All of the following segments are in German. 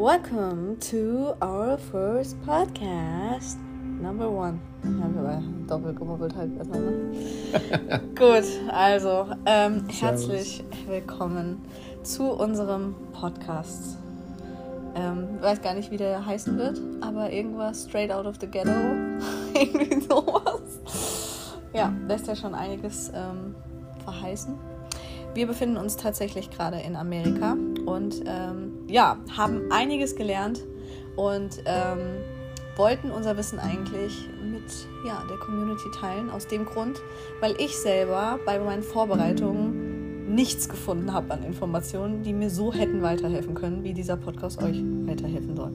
Welcome to our first podcast. Number one. Aber doppelt gemobbelt halt besser, ne? Gut, also ähm, herzlich willkommen zu unserem Podcast. Ähm, weiß gar nicht, wie der heißen wird, aber irgendwas straight out of the ghetto. Irgendwie sowas. Ja, lässt ja schon einiges ähm, verheißen. Wir befinden uns tatsächlich gerade in Amerika und ähm, ja, haben einiges gelernt und ähm, wollten unser Wissen eigentlich mit ja, der Community teilen. Aus dem Grund, weil ich selber bei meinen Vorbereitungen nichts gefunden habe an Informationen, die mir so hätten weiterhelfen können, wie dieser Podcast euch weiterhelfen soll.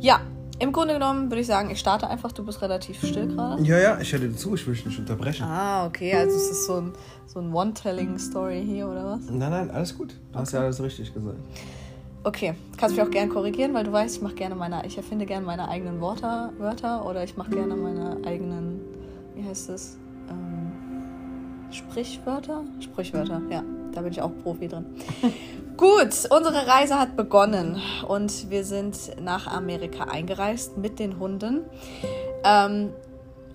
Ja, im Grunde genommen würde ich sagen, ich starte einfach. Du bist relativ still gerade. Ja, ja, ich höre dir zu, ich will dich nicht unterbrechen. Ah, okay, also es ist so ein, so ein One-Telling-Story hier, oder was? Nein, nein, alles gut. Du hast ja alles richtig gesagt. Okay, kannst mich auch gerne korrigieren, weil du weißt, ich mache gerne meine, ich erfinde gerne meine eigenen Wörter, Wörter oder ich mache gerne meine eigenen, wie heißt es, ähm, Sprichwörter? Sprichwörter, ja, da bin ich auch Profi drin. Gut, unsere Reise hat begonnen und wir sind nach Amerika eingereist mit den Hunden. Ähm,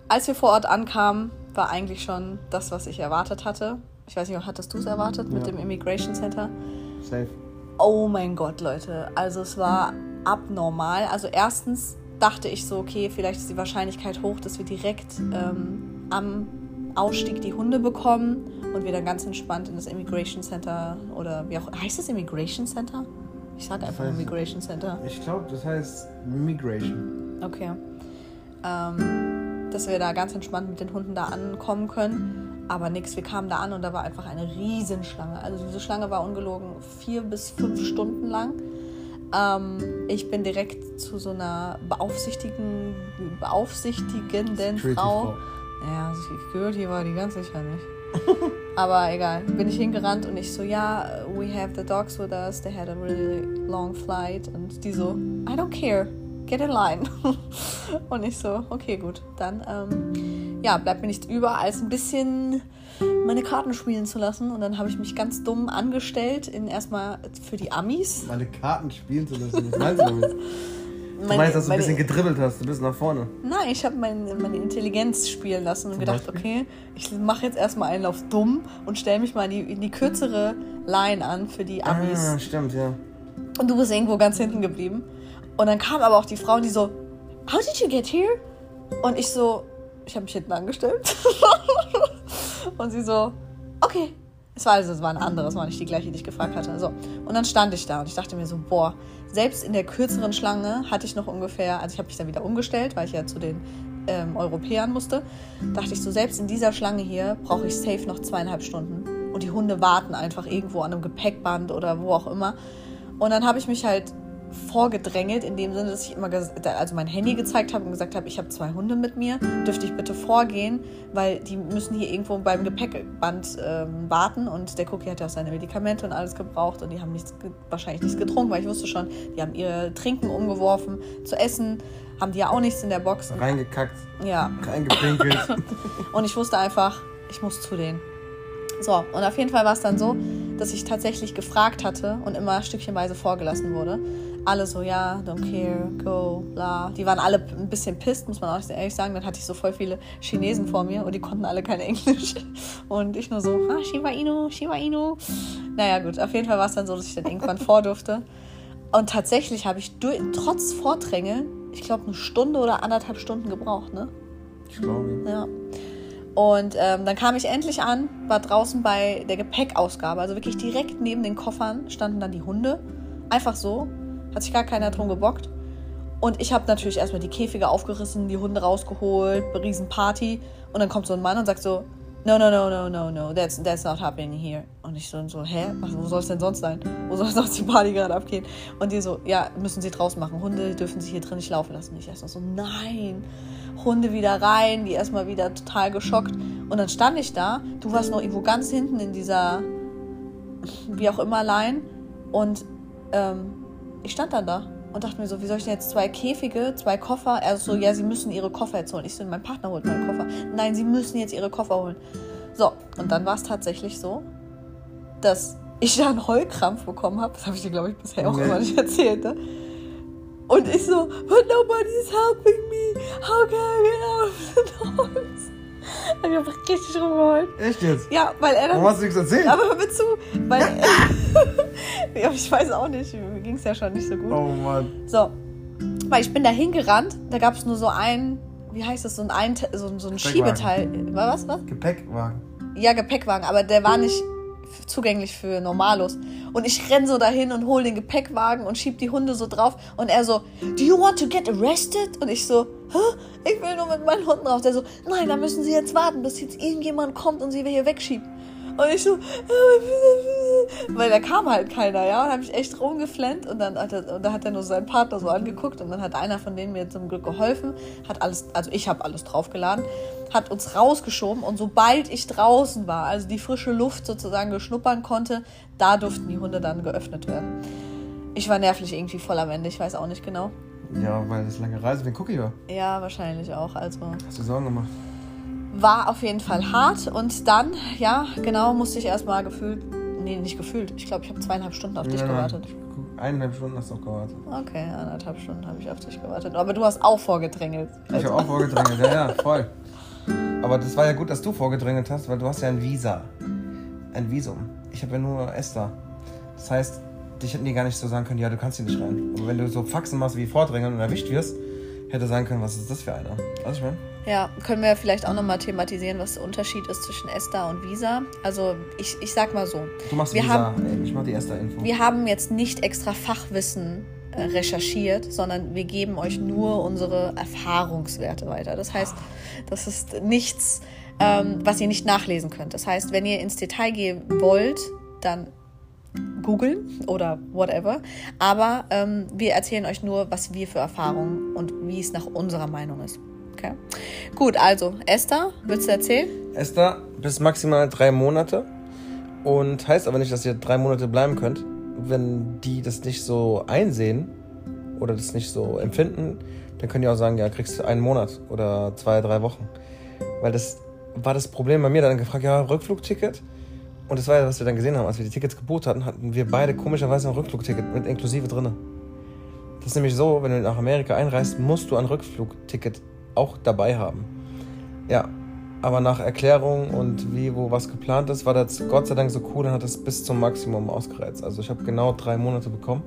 als wir vor Ort ankamen, war eigentlich schon das, was ich erwartet hatte. Ich weiß nicht, hattest du es erwartet mit Ja. dem Immigration Center? Safe. Oh mein Gott, Leute. Also es war abnormal. Also erstens dachte ich so, okay, vielleicht ist die Wahrscheinlichkeit hoch, dass wir direkt ähm, am Ausstieg die Hunde bekommen und wir dann ganz entspannt in das Immigration Center oder wie auch heißt das Immigration Center? Ich sage einfach weiß ich Immigration Center. Ich glaube, das heißt Migration. Okay. Ähm, dass wir da ganz entspannt mit den Hunden da ankommen können. Aber nix, wir kamen da an und da war einfach eine Riesenschlange. Also diese Schlange war ungelogen vier bis fünf Stunden lang. Ähm, ich bin direkt zu so einer beaufsichtigen, beaufsichtigenden Security Frau. Ja, also Security war die ganz sicher nicht. Aber egal, bin ich hingerannt und ich so, ja, we have the dogs with us, they had a really long flight. Und die so, I don't care, get in line. und ich so, okay, gut, dann, ähm, ja, bleibt mir nichts über, als ein bisschen meine Karten spielen zu lassen. Und dann habe ich mich ganz dumm angestellt, in erstmal für die Amis. Meine Karten spielen zu lassen. Was meinst du damit? Du meinst, dass du ein bisschen gedribbelt hast, du bist nach vorne. Nein, ich habe mein, meine Intelligenz spielen lassen und Zum gedacht, Beispiel? okay, ich mache jetzt erstmal einen auf dumm und stelle mich mal in die, in die kürzere Line an für die Amis. Ah, stimmt, ja. Und du bist irgendwo ganz hinten geblieben. Und dann kam aber auch die Frau, die so, How did you get here? Und ich so, ich habe mich hinten angestellt. und sie so, okay. Es war also, es war eine andere, es war nicht die gleiche, die ich gefragt hatte. So. Und dann stand ich da und ich dachte mir so, boah, selbst in der kürzeren Schlange hatte ich noch ungefähr, also ich habe mich dann wieder umgestellt, weil ich ja zu den ähm, Europäern musste, dachte ich so, selbst in dieser Schlange hier brauche ich safe noch zweieinhalb Stunden. Und die Hunde warten einfach irgendwo an einem Gepäckband oder wo auch immer. Und dann habe ich mich halt vorgedrängelt, in dem Sinne, dass ich immer also mein Handy gezeigt habe und gesagt habe, ich habe zwei Hunde mit mir, dürfte ich bitte vorgehen, weil die müssen hier irgendwo beim Gepäckband ähm, warten und der Cookie hat ja auch seine Medikamente und alles gebraucht und die haben nichts, wahrscheinlich nichts getrunken, weil ich wusste schon, die haben ihre Trinken umgeworfen, zu essen haben die ja auch nichts in der Box. Reingekackt, ja, reingepinkelt. und ich wusste einfach, ich muss zu denen. So, und auf jeden Fall war es dann so, dass ich tatsächlich gefragt hatte und immer stückchenweise vorgelassen wurde. Alle so, ja, don't care, go, bla. Die waren alle ein bisschen pisst, muss man auch ehrlich sagen. Dann hatte ich so voll viele Chinesen vor mir und die konnten alle kein Englisch. Und ich nur so, ah, Shiba Inu, Shiba Inu. Naja, gut, auf jeden Fall war es dann so, dass ich dann irgendwann vor durfte. Und tatsächlich habe ich durch, trotz Vordrängeln, ich glaube, eine Stunde oder anderthalb Stunden gebraucht, ne? Ich glaube. Ja. Und ähm, dann kam ich endlich an, war draußen bei der Gepäckausgabe, also wirklich direkt neben den Koffern standen dann die Hunde. Einfach so, hat sich gar keiner drum gebockt. Und ich habe natürlich erstmal die Käfige aufgerissen, die Hunde rausgeholt, Riesenparty. Und dann kommt so ein Mann und sagt so, no, no, no, no, no, no, that's, that's not happening here. Und ich so, so hä, was, wo soll es denn sonst sein? Wo soll sonst die Party gerade abgehen? Und die so, ja, müssen sie draußen machen. Hunde dürfen sich hier drin nicht laufen lassen. Ich erst noch so, nein. Hunde wieder rein, die erstmal wieder total geschockt. Und dann stand ich da, du warst noch irgendwo ganz hinten in dieser, wie auch immer, Line. Und ähm, ich stand dann da und dachte mir so, wie soll ich denn jetzt zwei Käfige, zwei Koffer? Er so, ja, sie müssen ihre Koffer jetzt holen. Ich so, mein Partner holt meine Koffer. Nein, sie müssen jetzt ihre Koffer holen. So, und dann war es tatsächlich so, dass ich da einen Heulkrampf bekommen habe. Das habe ich dir, glaube ich, bisher auch Nee. immer nicht erzählt. Ne? Und ich so, but nobody's helping me. How can I get out of the dogs? Und ich hab richtig rumgeheult. Echt jetzt? Ja, weil er dann. Warum hast du nichts erzählt? Aber hör mir zu, weil er, ja, ich weiß auch nicht, mir ging es ja schon nicht so gut. Oh Mann. So, weil ich bin da hingerannt, da gab es nur so ein, wie heißt das, so ein, ein so, so ein Gepäckwagen. Schiebeteil. War was, was? Gepäckwagen. Ja, Gepäckwagen, aber der war nicht zugänglich für Normalos. Und ich renn so dahin und hol den Gepäckwagen und schieb die Hunde so drauf. Und er so, do you want to get arrested? Und ich so, hä? Ich will nur mit meinen Hunden raus. Der so, nein, da müssen Sie jetzt warten, bis jetzt irgendjemand kommt und Sie hier wegschiebt. Und ich so, weil da kam halt keiner, ja, und habe ich echt rumgeflennt und dann hat er, und da hat er nur seinen Partner so angeguckt und dann hat einer von denen mir zum Glück geholfen, hat alles, also ich habe alles draufgeladen, hat uns rausgeschoben und sobald ich draußen war, also die frische Luft sozusagen geschnuppern konnte, da durften die Hunde dann geöffnet werden. Ich war nervlich irgendwie voll am Ende, ich weiß auch nicht genau. Ja, weil das lange Reise wegen Cookie war. Ja, wahrscheinlich auch, also Hast du Sorgen gemacht? War auf jeden Fall hart und dann, ja, genau, musste ich erstmal gefühlt, nee, nicht gefühlt, ich glaube, ich habe zweieinhalb Stunden auf dich nein. gewartet. Eineinhalb Stunden hast du auch gewartet. Okay, anderthalb Stunden habe ich auf dich gewartet. Aber du hast auch vorgedrängelt. Ich habe auch vorgedrängelt, ja, ja, voll. Aber das war ja gut, dass du vorgedrängelt hast, weil du hast ja ein Visa. Ein Visum. Ich habe ja nur Esther. Das heißt, dich hätten die gar nicht so sagen können, ja, du kannst hier nicht rein. Aber wenn du so Faxen machst wie vordrängeln und erwischt wirst, hätte sagen können, was ist das für einer? Weißt du, ich meine? Ja, können wir vielleicht auch nochmal thematisieren, was der Unterschied ist zwischen Esther und Visa. Also ich, ich sag mal so, Du machst Wir Visa, haben- ich mach die Esther-Info. wir haben jetzt nicht extra Fachwissen äh, recherchiert, sondern wir geben euch nur unsere Erfahrungswerte weiter. Das heißt, das ist nichts, ähm, was ihr nicht nachlesen könnt. Das heißt, wenn ihr ins Detail gehen wollt, dann googeln oder whatever. Aber ähm, wir erzählen euch nur, was wir für Erfahrungen und wie es nach unserer Meinung ist. Okay? Gut, also Esther, willst du erzählen? Esther bis maximal drei Monate. Und heißt aber nicht, dass ihr drei Monate bleiben könnt. Wenn die das nicht so einsehen oder das nicht so empfinden, dann könnt ihr auch sagen, ja, kriegst du einen Monat oder zwei, drei Wochen. Weil das war das Problem bei mir. Dann gefragt, ja, Rückflugticket. Und das war ja, was wir dann gesehen haben, als wir die Tickets gebucht hatten, hatten wir beide komischerweise ein Rückflugticket mit inklusive drinne. Das ist nämlich so, wenn du nach Amerika einreist, musst du ein Rückflugticket auch dabei haben. Ja, aber nach Erklärung und wie, wo was geplant ist, war das Gott sei Dank so cool und hat es bis zum Maximum ausgereizt. Also ich habe genau drei Monate bekommen.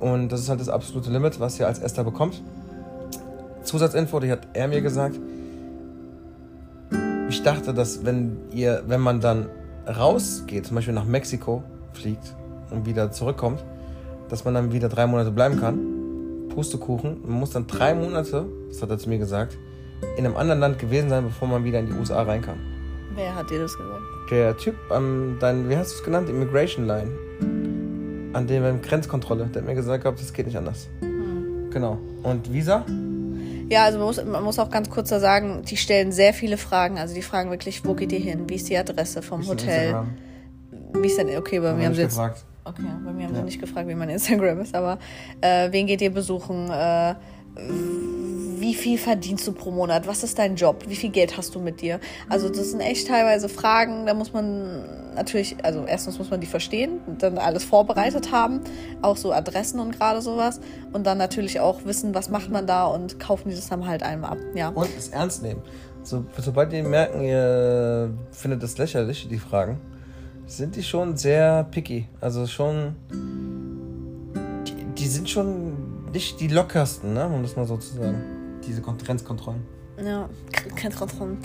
Und das ist halt das absolute Limit, was ihr als Esther bekommt. Zusatzinfo, die hat er mir gesagt. Ich dachte, dass wenn ihr, wenn man dann rausgeht, zum Beispiel nach Mexiko fliegt und wieder zurückkommt, dass man dann wieder drei Monate bleiben kann. Pustekuchen. Man muss dann drei Monate, das hat er zu mir gesagt, in einem anderen Land gewesen sein, bevor man wieder in die USA rein kann. Wer hat dir das gesagt? Der Typ am, dein, wie hast du es genannt? Immigration Line. An dem beim Grenzkontrolle. Der hat mir gesagt, gehabt, das geht nicht anders. Genau. Und Visa? Ja, also man muss, man muss auch ganz kurz da sagen, die stellen sehr viele Fragen. Also die fragen wirklich, wo geht ihr hin? Wie ist die Adresse vom Hotel? Wie ist denn, okay, bei mir wir haben sie jetzt, gefragt. Okay, bei mir haben Ja. sie nicht gefragt, wie mein Instagram ist, aber äh, wen geht ihr besuchen? Äh, wie viel verdienst du pro Monat? Was ist dein Job? Wie viel Geld hast du mit dir? Also das sind echt teilweise Fragen, da muss man natürlich, also erstens muss man die verstehen, dann alles vorbereitet haben, auch so Adressen und gerade sowas und dann natürlich auch wissen, was macht man da und kaufen die das dann halt einem ab. Ja. Und es ernst nehmen. So, sobald die merken, ihr findet es lächerlich, die Fragen, sind die schon sehr picky. Also schon. Die, die sind schon nicht die lockersten, ne? um das mal so zu sagen. Diese Konkurrenzkontrollen. Ja, kein Kontrollen.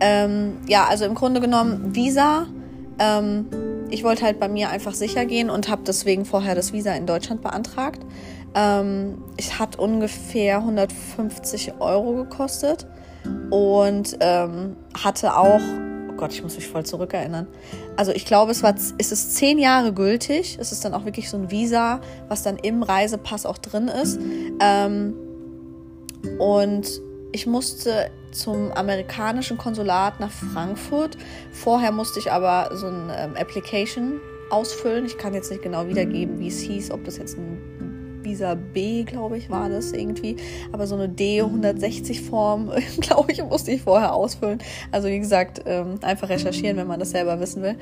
Ähm, ja, also im Grunde genommen Visa. Ähm, ich wollte halt bei mir einfach sicher gehen und habe deswegen vorher das Visa in Deutschland beantragt. Ähm, es hat ungefähr 150 Euro gekostet und ähm, hatte auch, oh Gott, ich muss mich voll zurückerinnern. Also ich glaube, es war, es ist zehn Jahre gültig. Es ist dann auch wirklich so ein Visa, was dann im Reisepass auch drin ist. Ähm, und ich musste zum amerikanischen Konsulat nach Frankfurt. Vorher musste ich aber so ein ähm, Application ausfüllen. Ich kann jetzt nicht genau wiedergeben, wie es hieß, ob das jetzt ein Visa B, glaube ich, war das irgendwie. Aber so eine D160-Form, glaube ich, musste ich vorher ausfüllen. Also wie gesagt, ähm, einfach recherchieren, wenn man das selber wissen will.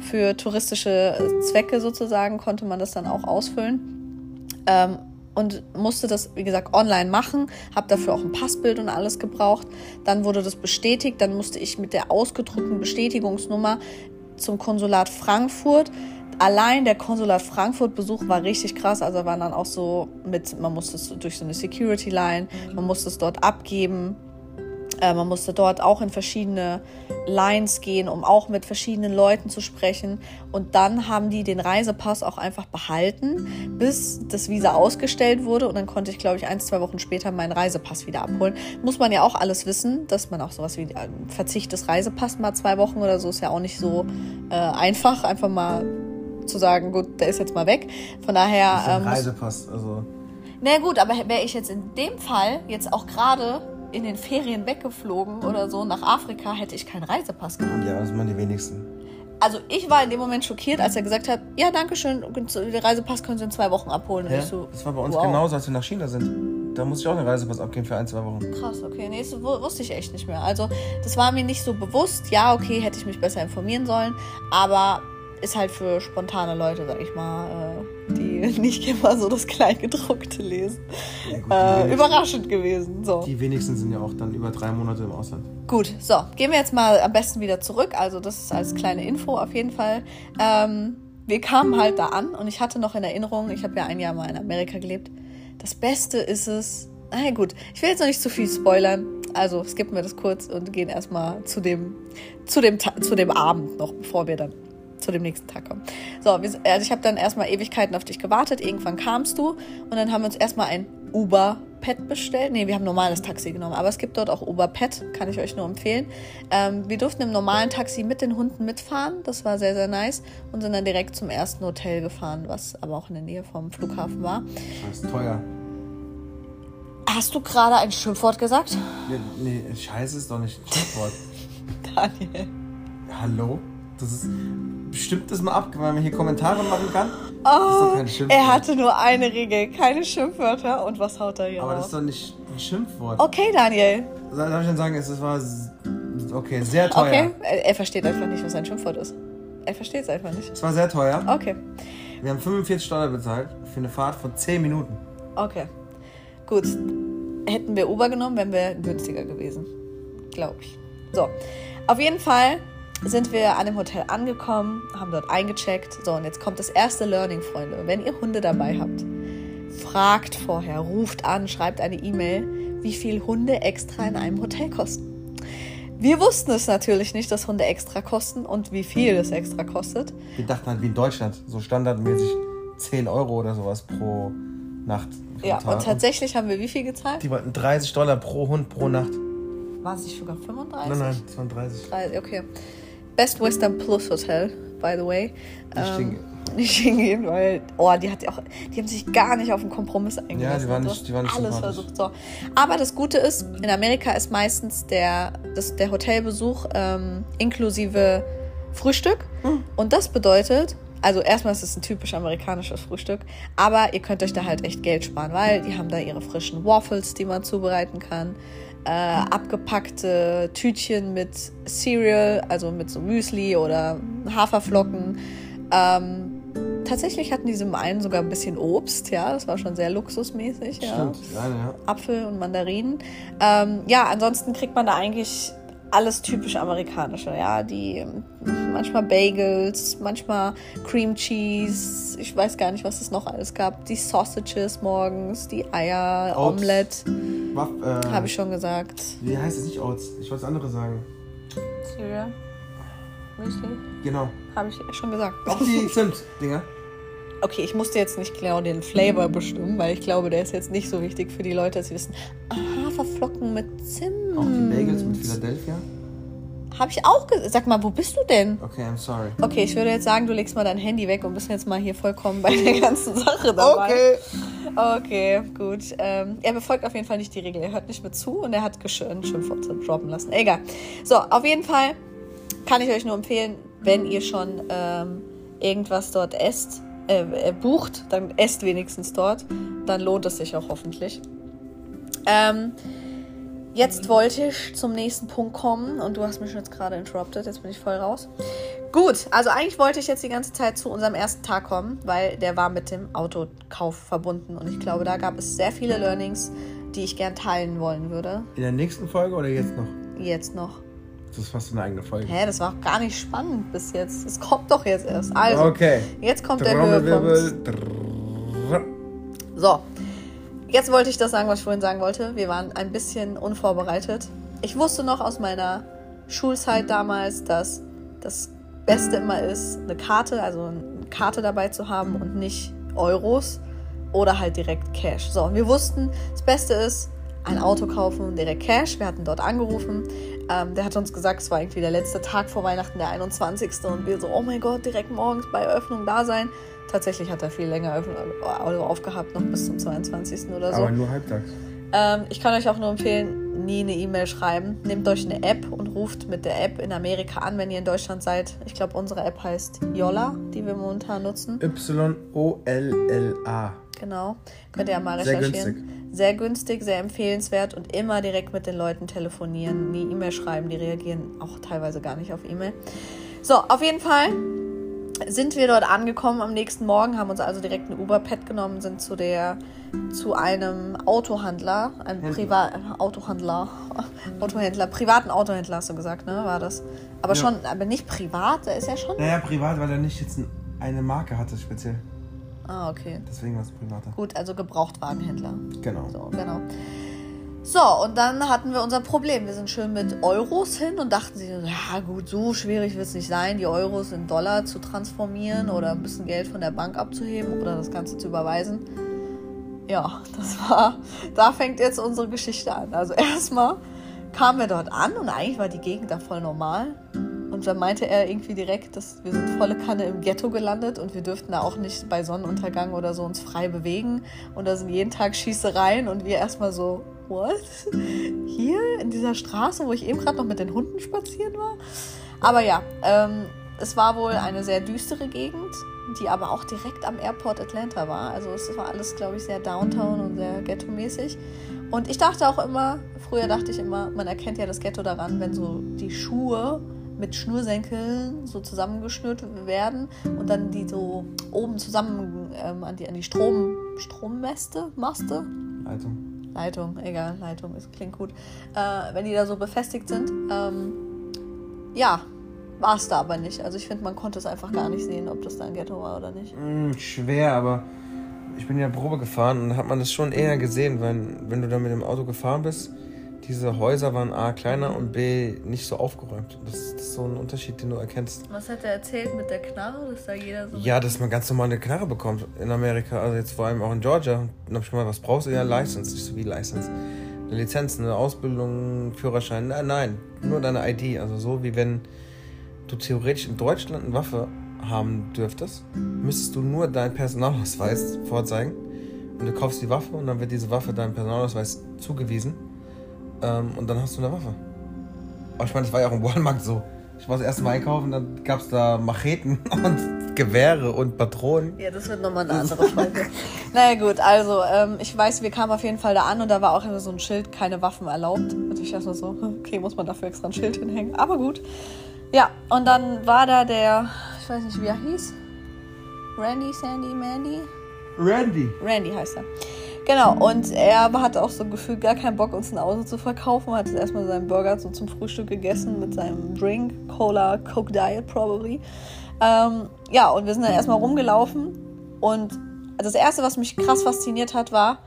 Für touristische Zwecke sozusagen konnte man das dann auch ausfüllen. Ähm, und musste das, wie gesagt, online machen. Habe dafür auch ein Passbild und alles gebraucht. Dann wurde das bestätigt. Dann musste ich mit der ausgedruckten Bestätigungsnummer zum Konsulat Frankfurt. Allein der Konsulat Frankfurt-Besuch war richtig krass. Also waren dann auch so mit, man musste es durch so eine Security-Line, man musste es dort abgeben. Äh, man musste dort auch in verschiedene Lines gehen, um auch mit verschiedenen Leuten zu sprechen. Und dann haben die den Reisepass auch einfach behalten, bis das Visa ausgestellt wurde. Und dann konnte ich, glaube ich, ein, zwei Wochen später meinen Reisepass wieder abholen. Muss man ja auch alles wissen, dass man auch sowas wie äh, Verzicht des Reisepass mal zwei Wochen oder so ist ja auch nicht so äh, einfach. Einfach mal zu sagen, gut, der ist jetzt mal weg. Von daher. Das ist ähm, Reisepass, also. Na gut, aber wäre ich jetzt in dem Fall jetzt auch gerade in den Ferien weggeflogen oder so nach Afrika, hätte ich keinen Reisepass gehabt. Ja, das machen die wenigsten. Also ich war in dem Moment schockiert, als er gesagt hat, ja, danke schön, den Reisepass können Sie in zwei Wochen abholen. Ja, so, das war bei uns wow. genauso, als wir nach China sind. Da musste ich auch einen Reisepass abgeben für ein, zwei Wochen. Krass, okay. Nee, das wu- wusste ich echt nicht mehr. Also, das war mir nicht so bewusst. Ja, okay, hätte ich mich besser informieren sollen. Aber ist halt für spontane Leute, sag ich mal, äh, die nicht immer so das Kleingedruckte lesen. Ja, gut, Äh, überraschend gewesen. So. die wenigsten sind ja auch dann über drei Monate im Ausland. Gut, so, gehen wir jetzt mal am besten wieder zurück. Also, das ist als kleine Info auf jeden Fall. Ähm, wir kamen halt da an und ich hatte noch in Erinnerung, ich habe ja ein Jahr mal in Amerika gelebt. Das Beste ist es. Na gut, ich will jetzt noch nicht zu viel spoilern. Also skippen wir das kurz und gehen erstmal zu dem, zu, dem, zu dem Abend noch, bevor wir dann zu dem nächsten Tag kommen. So, also ich habe dann erstmal Ewigkeiten auf dich gewartet. Irgendwann kamst du und dann haben wir uns erstmal ein Uber-Pet bestellt. Nee, wir haben ein normales Taxi genommen, aber es gibt dort auch Uber-Pet, kann ich euch nur empfehlen. Ähm, wir durften im normalen Taxi mit den Hunden mitfahren, das war sehr, sehr nice und sind dann direkt zum ersten Hotel gefahren, was aber auch in der Nähe vom Flughafen war. Das ist teuer. Hast du gerade ein Schimpfwort gesagt? Nee, nee Scheiße ist doch nicht ein Schimpfwort. Daniel. Hallo? Das ist. Bestimmt das mal ab, weil man hier Kommentare machen kann. das ist doch kein Schimpfwort. Er hatte nur eine Regel, keine Schimpfwörter und was haut er hier Aber das raus? ist doch nicht ein Schimpfwort. Okay, Daniel. Darf ich dann sagen, es war. Okay, sehr teuer. Okay, er, er versteht einfach nicht, was ein Schimpfwort ist. Er versteht es einfach nicht. Es war sehr teuer. Okay, Wir haben 45 Dollar bezahlt für eine Fahrt von 10 Minuten. okay. Gut. Hätten wir Uber genommen, wären wir günstiger gewesen. Glaube ich. So, auf jeden Fall sind wir an dem Hotel angekommen, haben dort eingecheckt. So, und jetzt kommt das erste Learning, Freunde. Wenn ihr Hunde dabei habt, fragt vorher, ruft an, schreibt eine E-Mail, wie viel Hunde extra in einem Hotel kosten. Wir wussten es natürlich nicht, dass Hunde extra kosten und wie viel es extra kostet. Wir dachten halt wie in Deutschland, so standardmäßig 10 Euro oder sowas pro Nacht. pro Ja, Tag. und tatsächlich haben wir wie viel gezahlt? Die wollten 30 Dollar pro Hund pro Nacht. War es nicht sogar 35? Nein, nein, das waren 30. 30, okay. Best Western Plus Hotel, by the way. Nicht Ähm, hingehen. Nicht hingehen, weil, oh, die, hat auch, die haben sich gar nicht auf einen Kompromiss eingelassen. Ja, die waren nicht- die waren nicht Alles versucht, so. Aber das Gute ist, in Amerika ist meistens der, das, der Hotelbesuch ähm, inklusive Frühstück. Hm. Und das bedeutet, also erstmal ist es ein typisch amerikanisches Frühstück, aber ihr könnt euch da halt echt Geld sparen, weil die haben da ihre frischen Waffles, die man zubereiten kann, äh, abgepackte Tütchen mit Cereal, also mit so Müsli oder Haferflocken. Ähm, tatsächlich hatten diese einen sogar ein bisschen Obst, ja, das war schon sehr luxusmäßig. Ja. Stimmt, ja, ja. Apfel und Mandarinen. Ähm, ja, ansonsten kriegt man da eigentlich alles typisch amerikanische, ja, die manchmal Bagels, manchmal Cream Cheese, ich weiß gar nicht, was es noch alles gab, die Sausages morgens, die Eier. Omelette, Waff, äh, habe ich schon gesagt. Wie heißt es nicht Oats? Ich wollte das andere sagen. Cereal, Müsli, Genau. habe ich schon gesagt. Auch die Zimt-Dinger. Okay, ich musste jetzt nicht genau den Flavor bestimmen, weil ich glaube, der ist jetzt nicht so wichtig für die Leute, dass sie wissen, ah, Haferflocken mit Zimt. Auch die Bagels mit Philadelphia. Habe ich auch gesagt. Sag mal, wo bist du denn? Okay, I'm sorry. Okay, ich würde jetzt sagen, du legst mal dein Handy weg und bist jetzt mal hier vollkommen bei der ganzen Sache dabei. Okay, gut. Ähm, er befolgt auf jeden Fall nicht die Regel. Er hört nicht mit zu und er hat gesch- ein Schimpfwort droppen lassen. Egal. So, auf jeden Fall kann ich euch nur empfehlen, wenn ihr schon ähm, irgendwas dort esst, äh, äh, bucht, dann esst wenigstens dort. Dann lohnt es sich auch hoffentlich. Ähm, jetzt wollte ich zum nächsten Punkt kommen und du hast mich jetzt gerade interrupted. Jetzt bin ich voll raus. Gut, also eigentlich wollte ich jetzt die ganze Zeit zu unserem ersten Tag kommen, weil der war mit dem Autokauf verbunden. Und ich glaube, da gab es sehr viele Learnings, die ich gern teilen wollen würde. In der nächsten Folge oder jetzt noch? Jetzt noch. Das ist fast eine eigene Folge. Hä, das war auch gar nicht spannend bis jetzt. Es kommt doch jetzt erst. Also, Okay. jetzt kommt der Höhepunkt. So, jetzt wollte ich das sagen, was ich vorhin sagen wollte. Wir waren ein bisschen unvorbereitet. Ich wusste noch aus meiner Schulzeit damals, dass das Beste immer ist, eine Karte, also eine Karte dabei zu haben und nicht Euros oder halt direkt Cash. So, wir wussten, das Beste ist, ein Auto kaufen, direkt Cash. Wir hatten dort angerufen. Ähm, der hat uns gesagt, es war irgendwie der letzte Tag vor Weihnachten, der 21. Und wir so, oh mein Gott, direkt morgens bei Eröffnung da sein. Tatsächlich hat er viel länger also aufgehabt, noch bis zum 22. oder so. Aber nur halbtags. Ähm, ich kann euch auch nur empfehlen, nie eine E-Mail schreiben. Nehmt euch eine App und ruft mit der App in Amerika an, wenn ihr in Deutschland seid. Ich glaube, unsere App heißt Yolla, die wir momentan nutzen. Y-O-L-L-A. Genau. Könnt ihr ja mal Sehr recherchieren. günstig. Sehr günstig, sehr empfehlenswert und immer direkt mit den Leuten telefonieren, nie E-Mail schreiben. Die reagieren auch teilweise gar nicht auf E-Mail. So, auf jeden Fall sind wir dort angekommen am nächsten Morgen, haben uns also direkt ein Uber-Pad genommen, sind zu der zu einem Autohandler, einem Händler. Privat Autohandler, Autohändler, privaten Autohändler hast du gesagt, ne, war das? Aber Ja. schon, aber nicht privat, ist ja schon. Naja, privat, weil er nicht jetzt ein- eine Marke hatte speziell. Ah, okay. Deswegen war es privater. Gut, also Gebrauchtwagenhändler. Genau. So, genau. So, und dann hatten wir unser Problem. Wir sind schön mit Euros hin und dachten sich, ja gut, so schwierig wird es nicht sein, die Euros in Dollar zu transformieren oder ein bisschen Geld von der Bank abzuheben oder das Ganze zu überweisen. Ja, das war, da fängt jetzt unsere Geschichte an. Also erstmal kamen wir dort an und eigentlich war die Gegend da voll normal. Und dann meinte er irgendwie direkt, dass wir sind volle Kanne im Ghetto gelandet und wir dürften da auch nicht bei Sonnenuntergang oder so uns frei bewegen. Und da sind jeden Tag Schießereien und wir erstmal so, what? Hier in dieser Straße, wo ich eben gerade noch mit den Hunden spazieren war? Aber ja, ähm, es war wohl eine sehr düstere Gegend, die aber auch direkt am Airport Atlanta war. Also es war alles, glaube ich, sehr Downtown und sehr Ghetto-mäßig. Und ich dachte auch immer, früher dachte ich immer, man erkennt ja das Ghetto daran, wenn so die Schuhe mit Schnürsenkeln so zusammengeschnürt werden und dann die so oben zusammen ähm, an die, an die Strom, Strommäste, Maste, Leitung. Leitung, egal, Leitung, ist, klingt gut. Äh, wenn die da so befestigt sind, ähm, ja, war es da aber nicht. Also ich finde, man konnte es einfach gar nicht sehen, ob das da ein Ghetto war oder nicht. Mm, schwer, aber ich bin ja Probe gefahren und hat man das schon eher gesehen, weil wenn du da mit dem Auto gefahren bist, diese Häuser waren A kleiner und B nicht so aufgeräumt. Das, ist so ein Unterschied, den du erkennst. Was hat er erzählt mit der Knarre, dass da jeder so... Ja, dass man ganz normal eine Knarre bekommt in Amerika, also jetzt vor allem auch in Georgia. Dann hab ich gemeint, was brauchst du? Ja, License. Ich so, wie License? Eine Lizenz, eine Ausbildung, Führerschein. Nein, nein, nur deine ID. Also so wie wenn du theoretisch in Deutschland eine Waffe haben dürftest, müsstest du nur deinen Personalausweis vorzeigen und du kaufst die Waffe und dann wird diese Waffe deinem Personalausweis zugewiesen ähm, und dann hast du eine Waffe. Aber ich meine, das war ja auch im Walmart so. Ich war das erste Mal einkaufen, dann gab es da Macheten und Gewehre und Patronen. Ja, das wird nochmal eine andere Folge. naja, gut, also ähm, ich weiß, wir kamen auf jeden Fall da an und da war auch immer so ein Schild, keine Waffen erlaubt. Und ich dachte so, okay, muss man dafür extra ein Schild hinhängen. Aber gut. Ja, und dann war da der, ich weiß nicht, wie er hieß. Randy, Sandy, Mandy? Randy. Randy heißt er. Genau, und er hatte auch so gefühlt gar keinen Bock, uns ein Auto zu verkaufen. Hat jetzt erstmal seinen Burger so zum Frühstück gegessen mit seinem Drink, Cola, Coke Diet probably. Ähm, ja, und wir sind dann erstmal rumgelaufen. Und das Erste, was mich krass fasziniert hat, war,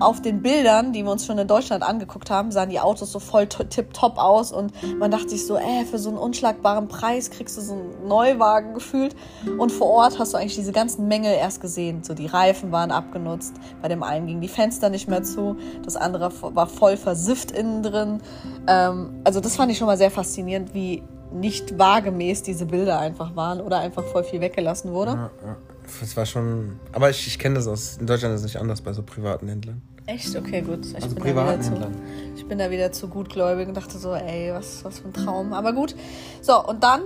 auf den Bildern, die wir uns schon in Deutschland angeguckt haben, sahen die Autos so voll to- tipptopp aus und man dachte sich so, äh, für so einen unschlagbaren Preis kriegst du so einen Neuwagen gefühlt und vor Ort hast du eigentlich diese ganzen Mängel erst gesehen. So die Reifen waren abgenutzt, bei dem einen gingen die Fenster nicht mehr zu, das andere war voll versifft innen drin. Ähm, also das fand ich schon mal sehr faszinierend, wie nicht wahrgemäß diese Bilder einfach waren oder einfach voll viel weggelassen wurde. Ja, ja. Das war schon. Aber ich, ich kenne das aus. In Deutschland ist es nicht anders bei so privaten Händlern. Echt? Okay, gut. Ich, Also bin da wieder privaten zu, Händlern. ich bin da wieder zu gutgläubig und dachte so, ey, was, was für ein Traum. Aber gut. So, und dann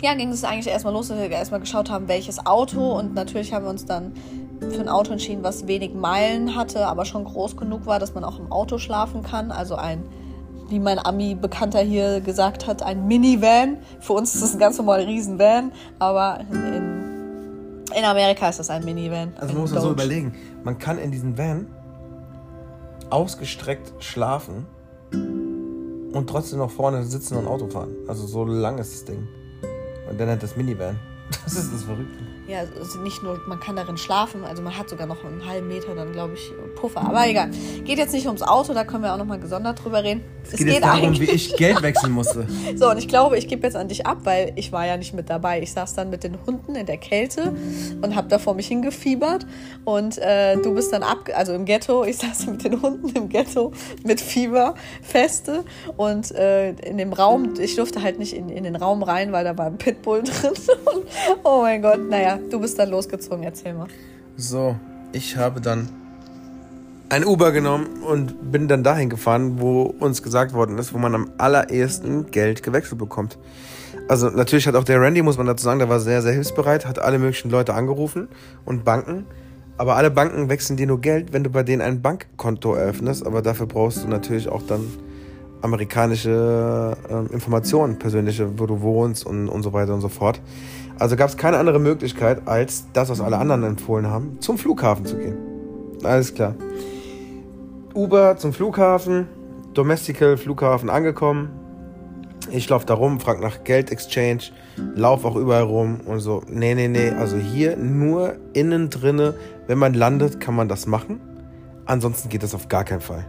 ja, ging es eigentlich erstmal los, dass wir erstmal geschaut haben, welches Auto. Und natürlich haben wir uns dann für ein Auto entschieden, was wenig Meilen hatte, aber schon groß genug war, dass man auch im Auto schlafen kann. Also ein wie mein Ami-Bekannter hier gesagt hat, ein Minivan. Für uns ist das ein ganz normaler Riesenvan, aber in, in Amerika ist das ein Minivan. Also man muss man so überlegen. Man kann in diesem Van ausgestreckt schlafen und trotzdem noch vorne sitzen und Auto fahren. Also so lang ist das Ding. Und dann hat das Minivan. Das ist das Verrückte. Ja, also nicht nur, man kann darin schlafen, also man hat sogar noch einen halben Meter dann, glaube ich, Puffer. Aber egal. Geht jetzt nicht ums Auto, da können wir auch nochmal gesondert drüber reden. Es geht, jetzt darum, wie ich Geld wechseln musste. So, und ich glaube, ich gebe jetzt an dich ab, weil ich war ja nicht mit dabei. Ich saß dann mit den Hunden in der Kälte und habe da vor mich hingefiebert. Und äh, du bist dann ab, also im Ghetto. Ich saß mit den Hunden im Ghetto mit Fieber feste. Und äh, in dem Raum, ich durfte halt nicht in, in den Raum rein, weil da war ein Pitbull drin. Und, oh mein Gott, naja, du bist dann losgezogen. Erzähl mal. So, ich habe dann ein Uber genommen und bin dann dahin gefahren, wo uns gesagt worden ist, wo man am allerersten Geld gewechselt bekommt. Also natürlich hat auch der Randy, muss man dazu sagen, der war sehr, sehr hilfsbereit, hat alle möglichen Leute angerufen und Banken. Aber alle Banken wechseln dir nur Geld, wenn du bei denen ein Bankkonto eröffnest. Aber dafür brauchst du natürlich auch dann amerikanische äh, Informationen, persönliche, wo du wohnst und, und so weiter und so fort. Also gab es keine andere Möglichkeit, als das, was alle anderen empfohlen haben, zum Flughafen zu gehen. Alles klar. Uber zum Flughafen, Domestical Flughafen angekommen. Ich laufe da rum, frag nach Geld-Exchange, lauf auch überall rum und so. Nee, nee, nee, also hier nur innen drinne, wenn man landet, kann man das machen. Ansonsten geht das auf gar keinen Fall.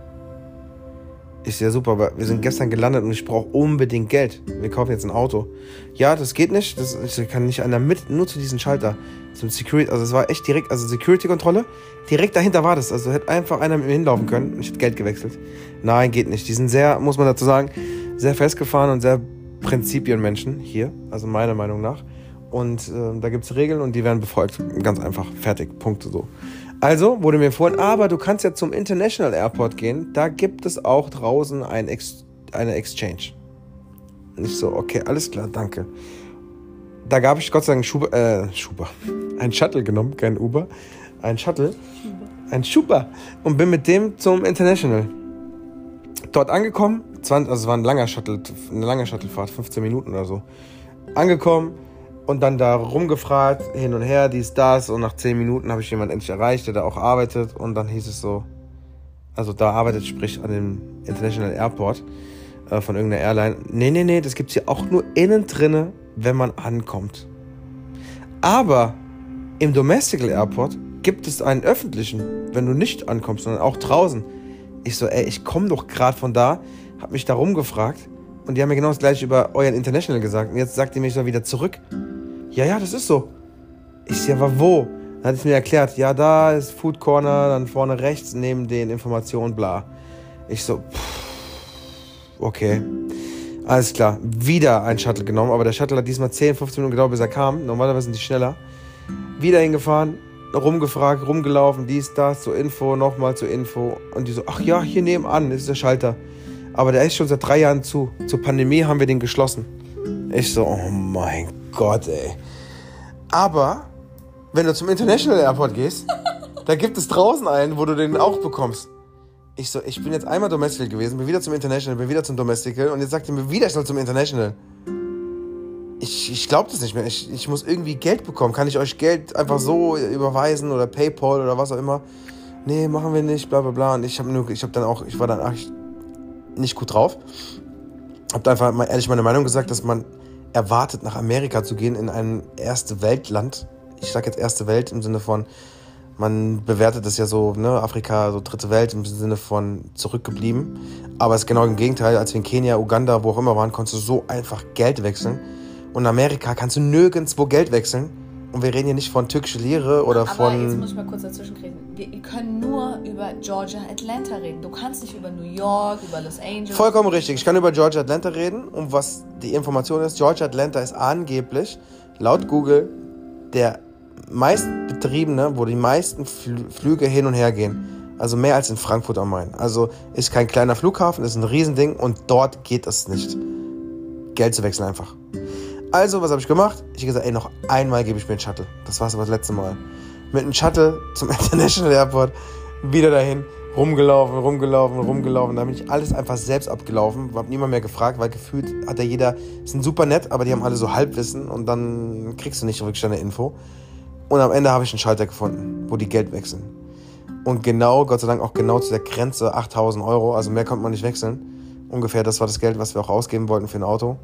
Ist ja super, aber wir sind gestern gelandet und ich brauche unbedingt Geld. Wir kaufen jetzt ein Auto. Ja, das geht nicht. Das, ich kann nicht einer mit, nur zu diesem Schalter. Zum Security, also es war echt direkt, also Security-Kontrolle. Direkt dahinter war das. Also hätte einfach einer mit mir hinlaufen können und ich hätte Geld gewechselt. Nein, geht nicht. Die sind sehr, muss man dazu sagen, sehr festgefahren und sehr Prinzipienmenschen hier. Also meiner Meinung nach. Und äh, da gibt es Regeln und die werden befolgt. Ganz einfach. Fertig. Punkte so. Also wurde mir empfohlen, aber du kannst ja zum International Airport gehen. Da gibt es auch draußen ein Ex eine Exchange. Nicht so, okay, alles klar, danke. Da gab ich Gott sei Dank Schuber, äh, Schuber. Ein Shuttle genommen, kein Uber. Ein Shuttle. Ein Schuber. Und bin mit dem zum International. Dort angekommen, 20, also es war ein langer Shuttle, eine lange Shuttlefahrt, 15 Minuten oder so. Angekommen, und dann da rumgefragt, hin und her, dies, das. Und nach zehn Minuten habe ich jemanden endlich erreicht, der da auch arbeitet. Und dann hieß es so, also da arbeitet, sprich an dem International Airport äh, von irgendeiner Airline. Nee, nee, nee, das gibt's hier auch nur innen drinne, wenn man ankommt. Aber im Domestical Airport gibt es einen öffentlichen, wenn du nicht ankommst, sondern auch draußen. Ich so, ey, ich komme doch gerade von da, hab mich da rumgefragt und die haben mir genau das gleiche über euren International gesagt. Und jetzt sagt ihr mich so wieder zurück. Ja, ja, das ist so. Ich ja, aber wo? Dann hat es mir erklärt, ja, da ist Food Corner, dann vorne rechts neben den Informationen, bla. Ich so, pff, okay. Alles klar. Wieder ein Shuttle genommen, aber der Shuttle hat diesmal 10, 15 Minuten gedauert, bis er kam. Normalerweise sind die schneller. Wieder hingefahren, rumgefragt, rumgelaufen, dies, das, zur Info, nochmal zur Info. Und die so, ach ja, hier nebenan ist der Schalter. Aber der ist schon seit drei Jahren zu. Zur Pandemie haben wir den geschlossen. Ich so, oh mein Gott, ey. Aber, wenn du zum International Airport gehst, da gibt es draußen einen, wo du den auch bekommst. Ich so, ich bin jetzt einmal Domestical gewesen, bin wieder zum International, bin wieder zum Domestical und jetzt sagt ihr mir wieder, ich soll zum International. Ich, ich glaube das nicht mehr. Ich, ich muss irgendwie Geld bekommen. Kann ich euch Geld einfach so überweisen oder PayPal oder was auch immer? Nee, machen wir nicht, bla bla bla. Und ich habe nur, ich habe dann auch, ich war dann echt nicht gut drauf. Hab da einfach mal ehrlich meine Meinung gesagt, dass man erwartet, nach Amerika zu gehen, in ein erste Weltland. Ich sage jetzt erste Welt im Sinne von, man bewertet das ja so, ne, Afrika, so dritte Welt im Sinne von zurückgeblieben. Aber es ist genau im Gegenteil, als wir in Kenia, Uganda, wo auch immer waren, konntest du so einfach Geld wechseln. Und in Amerika kannst du nirgendwo Geld wechseln. Und wir reden hier nicht von türkische Lire oder Aber von. jetzt muss ich mal kurz dazwischen reden. Wir können nur über Georgia, Atlanta reden. Du kannst nicht über New York, über Los Angeles. Vollkommen richtig. Ich kann über Georgia Atlanta reden. Und was die Information ist, Georgia Atlanta ist angeblich laut Google der meistbetriebene, wo die meisten Flü Flüge hin und her gehen. Also mehr als in Frankfurt am Main. Also ist kein kleiner Flughafen, ist ein Riesending und dort geht es nicht. Geld zu wechseln einfach. Also, was habe ich gemacht? Ich habe gesagt, ey, noch einmal gebe ich mir einen Shuttle. Das war aber das letzte Mal. Mit einem Shuttle zum International Airport, wieder dahin, rumgelaufen, rumgelaufen, rumgelaufen. Da bin ich alles einfach selbst abgelaufen. Hab niemand mehr gefragt, weil gefühlt hat ja jeder, sind super nett, aber die haben alle so Halbwissen und dann kriegst du nicht wirklich eine Info. Und am Ende habe ich einen Schalter gefunden, wo die Geld wechseln. Und genau, Gott sei Dank auch genau zu der Grenze 8000 Euro, also mehr konnte man nicht wechseln. Ungefähr, das war das Geld, was wir auch ausgeben wollten für ein Auto.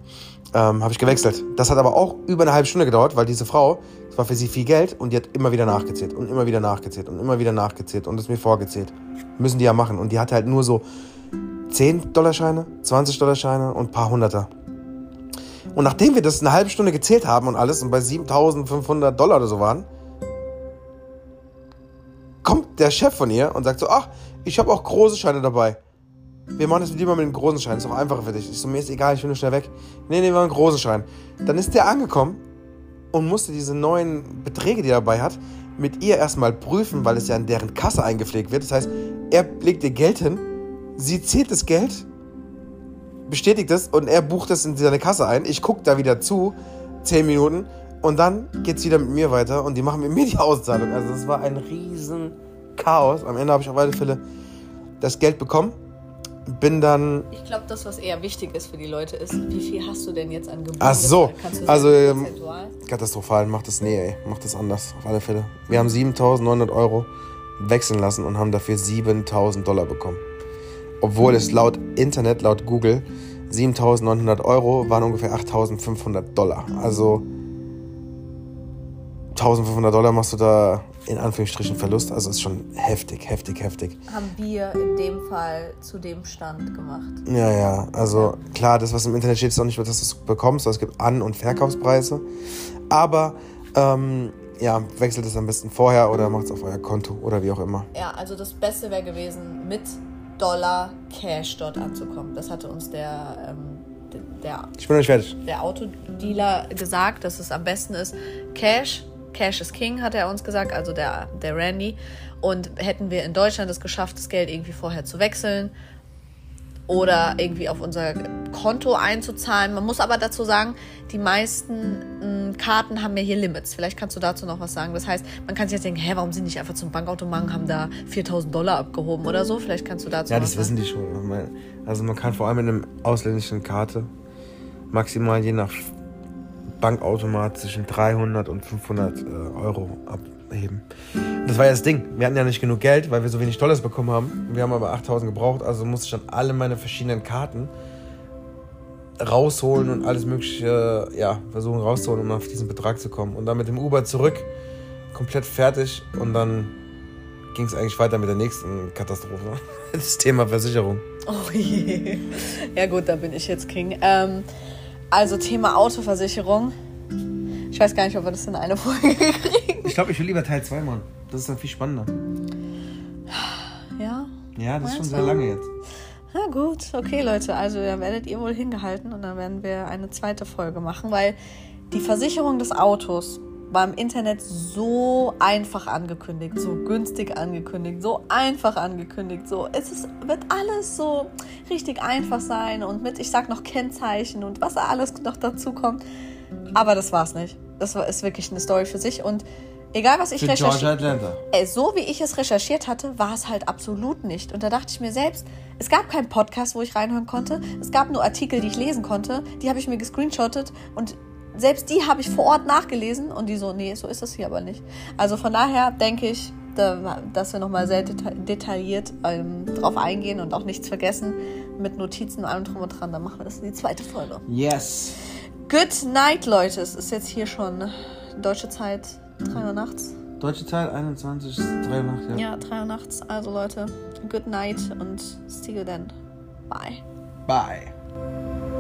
Ähm, habe ich gewechselt. Das hat aber auch über eine halbe Stunde gedauert, weil diese Frau, das war für sie viel Geld und die hat immer wieder nachgezählt und immer wieder nachgezählt und immer wieder nachgezählt und es mir vorgezählt. Müssen die ja machen. Und die hatte halt nur so 10-Dollar-Scheine, 20-Dollar-Scheine und ein paar Hunderter. Und nachdem wir das eine halbe Stunde gezählt haben und alles und bei 7500 Dollar oder so waren, kommt der Chef von ihr und sagt so, ach, ich habe auch große Scheine dabei. Wir machen das lieber mit dem großen Schein, ist auch einfacher für dich. Ich so, mir ist egal, ich will nur schnell weg. Nee, nee, wir machen einen großen Schein. Dann ist der angekommen und musste diese neuen Beträge, die er dabei hat, mit ihr erstmal prüfen, weil es ja in deren Kasse eingepflegt wird. Das heißt, er legt ihr Geld hin, sie zählt das Geld, bestätigt es und er bucht es in seine Kasse ein. Ich gucke da wieder zu, 10 Minuten, und dann geht es wieder mit mir weiter und die machen mit mir die Auszahlung. Also das war ein riesen Chaos. Am Ende habe ich auf alle Fälle das Geld bekommen. Bin dann. Ich glaube, das, was eher wichtig ist für die Leute, ist, wie viel hast du denn jetzt an Gebühren? Ach so, also ähm, katastrophal. Mach das, nee, ey. Mach das anders, auf alle Fälle. Wir haben 7900 Euro wechseln lassen und haben dafür 7000 Dollar bekommen. Obwohl es laut Internet, laut Google, 7900 Euro waren ungefähr 8500 Dollar. Also 1500 Dollar machst du da in Anführungsstrichen Verlust. Also ist schon heftig, heftig, heftig. haben wir in dem Fall zu dem Stand gemacht. Ja, ja. Also klar, das, was im Internet steht, ist auch nicht, dass du es bekommst. Es gibt An- und Verkaufspreise. Aber ähm, ja, wechselt es am besten vorher oder macht es auf euer Konto oder wie auch immer. Ja, also das Beste wäre gewesen, mit Dollar Cash dort anzukommen. Das hatte uns der, ähm, der, Ich bin nicht fertig. der Autodealer gesagt, dass es am besten ist, Cash. Cash is King, hat er uns gesagt, also der, der Randy. Und hätten wir in Deutschland es geschafft, das Geld irgendwie vorher zu wechseln oder irgendwie auf unser Konto einzuzahlen. Man muss aber dazu sagen, die meisten mh, Karten haben ja hier Limits. Vielleicht kannst du dazu noch was sagen. Das heißt, man kann sich jetzt denken, hä, warum sind die nicht einfach zum Bankautomaten, haben da 4000 Dollar abgehoben oder so? Vielleicht kannst du dazu Ja, das was wissen die schon. Also man kann vor allem in einer ausländischen Karte maximal je nach Bankautomat zwischen 300 und 500 äh, Euro abheben. Das war ja das Ding. Wir hatten ja nicht genug Geld, weil wir so wenig Dollars bekommen haben. Wir haben aber 8000 gebraucht, also musste ich dann alle meine verschiedenen Karten rausholen und alles mögliche, ja, versuchen rauszuholen, um auf diesen Betrag zu kommen. Und dann mit dem Uber zurück, komplett fertig und dann ging es eigentlich weiter mit der nächsten Katastrophe. Das Thema Versicherung. Oh je. Ja gut, da bin ich jetzt King. Ähm, also Thema Autoversicherung. Ich weiß gar nicht, ob wir das in eine Folge kriegen. Ich glaube, ich will lieber Teil 2 machen. Das ist dann viel spannender. Ja? Ja, das ist schon sehr du? lange jetzt. Na gut, okay Leute, also da werdet ihr wohl hingehalten und dann werden wir eine zweite Folge machen, weil die Versicherung des Autos war im Internet so einfach angekündigt, so günstig angekündigt, so einfach angekündigt, so es ist, wird alles so richtig einfach sein und mit, ich sag noch Kennzeichen und was da alles noch dazu kommt, aber das war's nicht. Das war, ist wirklich eine Story für sich und egal was ich. Georgia Atlanta. Ey, so wie ich es recherchiert hatte, war es halt absolut nicht. Und da dachte ich mir selbst, es gab keinen Podcast, wo ich reinhören konnte. Es gab nur Artikel, die ich lesen konnte. Die habe ich mir gescreenshottet und selbst die habe ich vor Ort nachgelesen und die so, nee, so ist das hier aber nicht. Also von daher denke ich, da, dass wir nochmal sehr deta detailliert ähm, drauf eingehen und auch nichts vergessen mit Notizen und allem drum und dran. Dann machen wir das in die zweite Folge. Yes. Good night, Leute. Es ist jetzt hier schon deutsche Zeit, 3 Uhr nachts. Deutsche Zeit 21, 3 Uhr Nacht, ja. Ja, 3 Uhr nachts. Also Leute, good night und see you then. Bye. Bye.